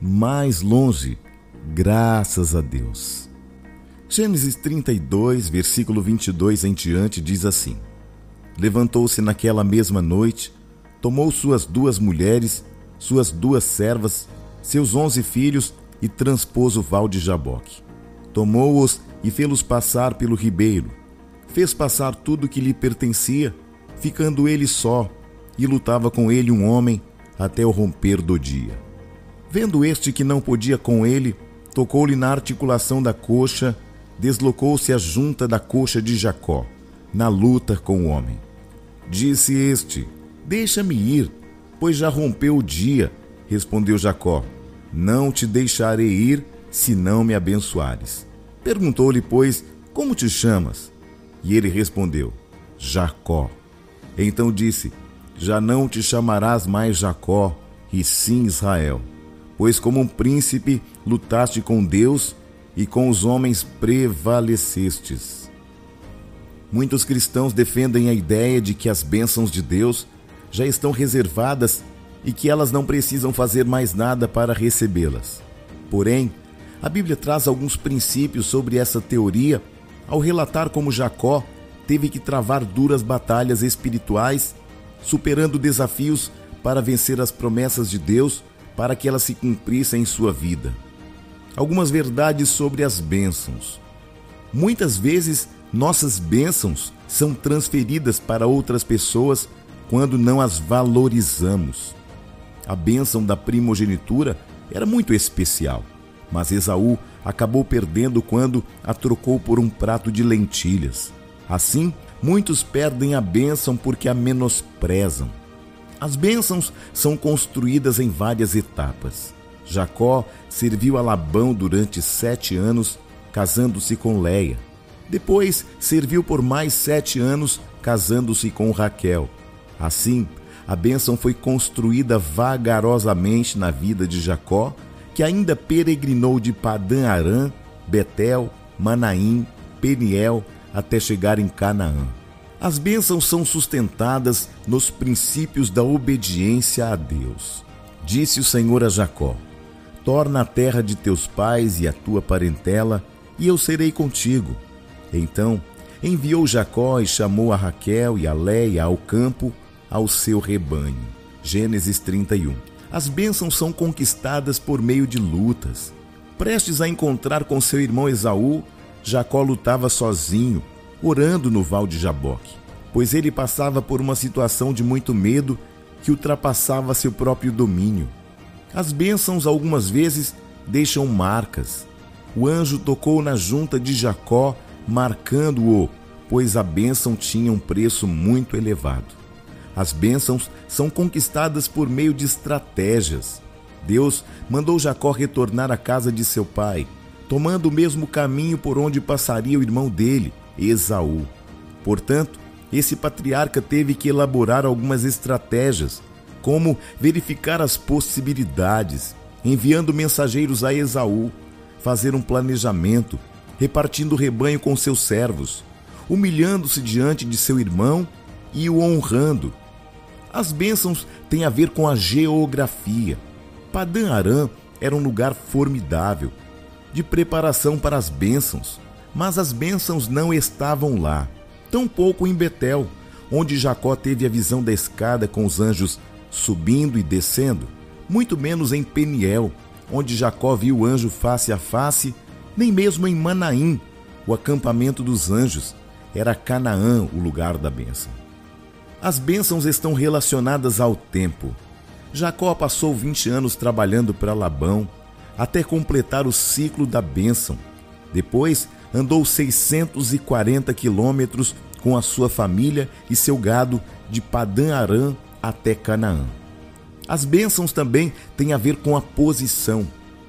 mais longe, graças a Deus. Gênesis 32, versículo 22 em diante diz assim: Levantou-se naquela mesma noite, tomou suas duas mulheres, suas duas servas, seus onze filhos e transpôs o val de Jaboque. Tomou-os e fê-los passar pelo ribeiro. Fez passar tudo que lhe pertencia, ficando ele só, e lutava com ele um homem até o romper do dia. Vendo este que não podia com ele, tocou-lhe na articulação da coxa, deslocou-se a junta da coxa de Jacó, na luta com o homem. Disse este: Deixa-me ir, pois já rompeu o dia. Respondeu Jacó: Não te deixarei ir, se não me abençoares. Perguntou-lhe, pois, Como te chamas? E ele respondeu: Jacó. Então disse: Já não te chamarás mais Jacó, e sim Israel pois como um príncipe lutaste com Deus e com os homens prevalecestes. Muitos cristãos defendem a ideia de que as bênçãos de Deus já estão reservadas e que elas não precisam fazer mais nada para recebê-las. Porém, a Bíblia traz alguns princípios sobre essa teoria ao relatar como Jacó teve que travar duras batalhas espirituais, superando desafios para vencer as promessas de Deus para que ela se cumprisse em sua vida. Algumas verdades sobre as bênçãos. Muitas vezes, nossas bênçãos são transferidas para outras pessoas quando não as valorizamos. A bênção da primogenitura era muito especial, mas Esaú acabou perdendo quando a trocou por um prato de lentilhas. Assim, muitos perdem a bênção porque a menosprezam. As bênçãos são construídas em várias etapas. Jacó serviu a Labão durante sete anos, casando-se com Leia. Depois serviu por mais sete anos, casando-se com Raquel. Assim, a bênção foi construída vagarosamente na vida de Jacó, que ainda peregrinou de Padã Arã, Betel, Manaim, Peniel, até chegar em Canaã. As bênçãos são sustentadas nos princípios da obediência a Deus. Disse o Senhor a Jacó: Torna a terra de teus pais e a tua parentela, e eu serei contigo. Então enviou Jacó e chamou a Raquel e a Leia ao campo, ao seu rebanho. Gênesis 31. As bênçãos são conquistadas por meio de lutas. Prestes a encontrar com seu irmão Esaú, Jacó lutava sozinho orando no Val de Jaboque, pois ele passava por uma situação de muito medo que ultrapassava seu próprio domínio. As bênçãos algumas vezes deixam marcas. O anjo tocou na junta de Jacó, marcando-o, pois a bênção tinha um preço muito elevado. As bênçãos são conquistadas por meio de estratégias. Deus mandou Jacó retornar à casa de seu pai, tomando o mesmo caminho por onde passaria o irmão dele, Esaú. Portanto, esse patriarca teve que elaborar algumas estratégias, como verificar as possibilidades, enviando mensageiros a Esaú, fazer um planejamento, repartindo o rebanho com seus servos, humilhando-se diante de seu irmão e o honrando. As bênçãos têm a ver com a geografia. Padã Arã era um lugar formidável, de preparação para as bênçãos. Mas as bênçãos não estavam lá, tampouco em Betel, onde Jacó teve a visão da escada com os anjos subindo e descendo, muito menos em Peniel, onde Jacó viu o anjo face a face, nem mesmo em Manaim, o acampamento dos anjos, era Canaã o lugar da bênção. As bênçãos estão relacionadas ao tempo. Jacó passou 20 anos trabalhando para Labão até completar o ciclo da bênção. Depois, andou 640 quilômetros com a sua família e seu gado de Padã Arã até Canaã. As bênçãos também têm a ver com a posição.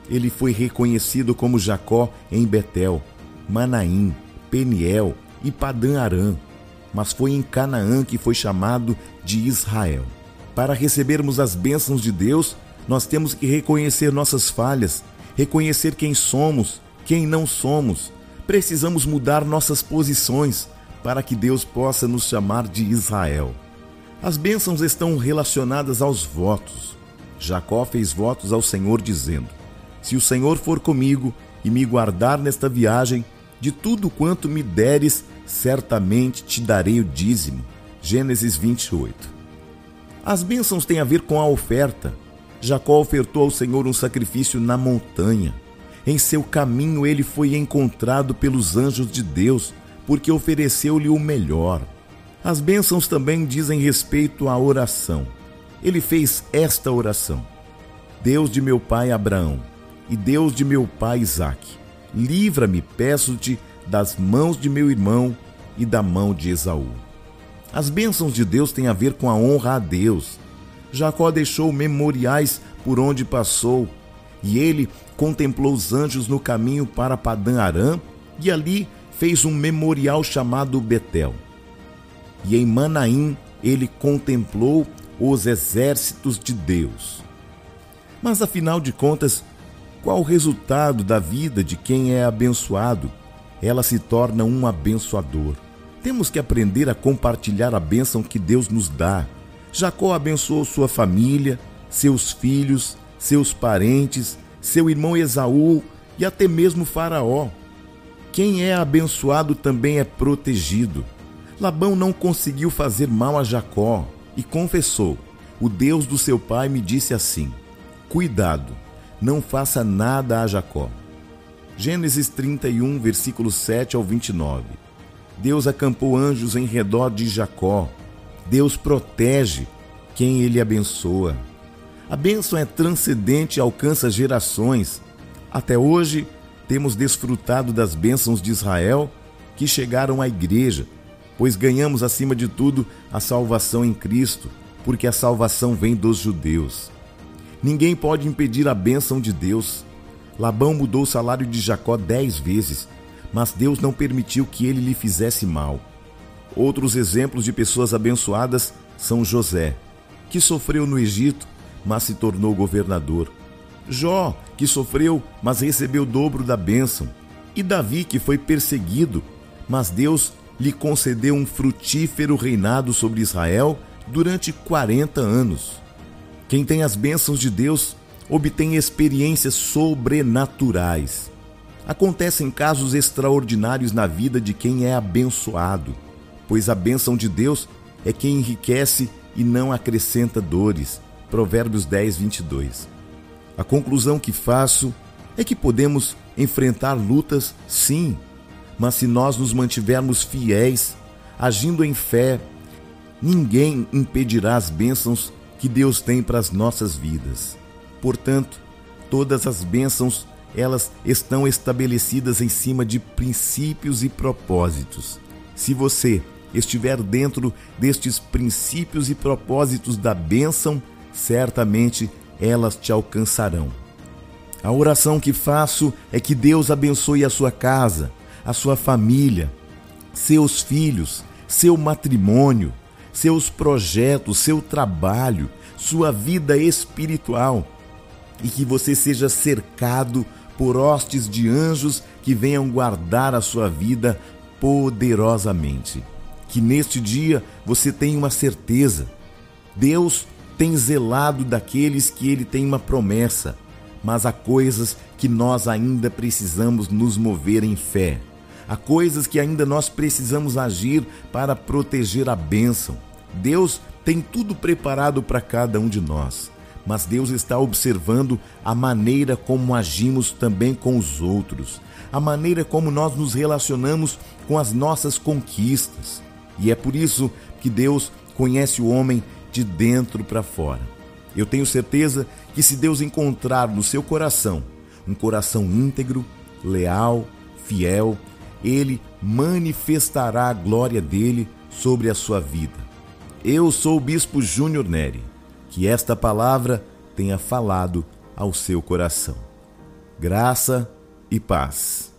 ele foi reconhecido como Jacó em Betel, Manaim, Peniel e Padã Arã, mas foi em Canaã que foi chamado de Israel. Para recebermos as bênçãos de Deus, nós temos que reconhecer nossas falhas, reconhecer quem somos, quem não somos. Precisamos mudar nossas posições para que Deus possa nos chamar de Israel. As bênçãos estão relacionadas aos votos. Jacó fez votos ao Senhor, dizendo: Se o Senhor for comigo e me guardar nesta viagem, de tudo quanto me deres, certamente te darei o dízimo. Gênesis 28. As bênçãos têm a ver com a oferta. Jacó ofertou ao Senhor um sacrifício na montanha. Em seu caminho ele foi encontrado pelos anjos de Deus, porque ofereceu-lhe o melhor. As bênçãos também dizem respeito à oração. Ele fez esta oração: Deus de meu pai Abraão e Deus de meu pai Isaque, livra-me, peço-te, das mãos de meu irmão e da mão de Esaú. As bênçãos de Deus têm a ver com a honra a Deus. Jacó deixou memoriais por onde passou, e ele contemplou os anjos no caminho para Padã Arã, e ali fez um memorial chamado Betel. E em Manaim ele contemplou os exércitos de Deus. Mas afinal de contas, qual o resultado da vida de quem é abençoado? Ela se torna um abençoador. Temos que aprender a compartilhar a bênção que Deus nos dá. Jacó abençoou sua família, seus filhos, seus parentes, seu irmão Esaú e até mesmo Faraó. Quem é abençoado também é protegido. Labão não conseguiu fazer mal a Jacó e confessou: O Deus do seu pai me disse assim: Cuidado, não faça nada a Jacó. Gênesis 31, versículos 7 ao 29. Deus acampou anjos em redor de Jacó. Deus protege quem ele abençoa. A bênção é transcendente e alcança gerações. Até hoje, temos desfrutado das bênçãos de Israel que chegaram à igreja, pois ganhamos acima de tudo a salvação em Cristo, porque a salvação vem dos judeus. Ninguém pode impedir a bênção de Deus. Labão mudou o salário de Jacó dez vezes, mas Deus não permitiu que ele lhe fizesse mal. Outros exemplos de pessoas abençoadas são José, que sofreu no Egito, mas se tornou governador. Jó, que sofreu, mas recebeu o dobro da bênção. E Davi, que foi perseguido, mas Deus lhe concedeu um frutífero reinado sobre Israel durante 40 anos. Quem tem as bênçãos de Deus obtém experiências sobrenaturais. Acontecem casos extraordinários na vida de quem é abençoado, pois a bênção de Deus é quem enriquece e não acrescenta dores. Provérbios 10, 22. A conclusão que faço é que podemos enfrentar lutas, sim, mas se nós nos mantivermos fiéis, agindo em fé, ninguém impedirá as bênçãos que Deus tem para as nossas vidas. Portanto, todas as bênçãos, elas estão estabelecidas em cima de princípios e propósitos. Se você estiver dentro destes princípios e propósitos da bênção, certamente elas te alcançarão. A oração que faço é que Deus abençoe a sua casa, a sua família, seus filhos, seu matrimônio, seus projetos, seu trabalho, sua vida espiritual e que você seja cercado por hostes de anjos que venham guardar a sua vida poderosamente. Que neste dia você tenha uma certeza: Deus tem zelado daqueles que ele tem uma promessa, mas há coisas que nós ainda precisamos nos mover em fé. Há coisas que ainda nós precisamos agir para proteger a bênção. Deus tem tudo preparado para cada um de nós, mas Deus está observando a maneira como agimos também com os outros, a maneira como nós nos relacionamos com as nossas conquistas. E é por isso que Deus conhece o homem de dentro para fora. Eu tenho certeza que se Deus encontrar no seu coração um coração íntegro, leal, fiel, ele manifestará a glória dele sobre a sua vida. Eu sou o Bispo Júnior Neri. Que esta palavra tenha falado ao seu coração. Graça e paz.